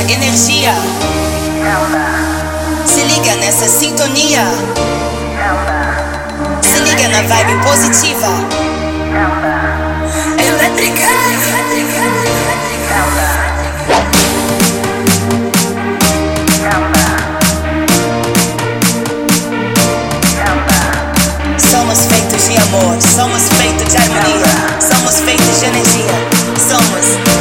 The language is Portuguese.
energia. Se liga nessa sintonia. Se liga na vibe positiva. Elétrica, elétrica, elétrica. Somos feitos de amor, somos feitos de harmonia, somos feitos de energia, somos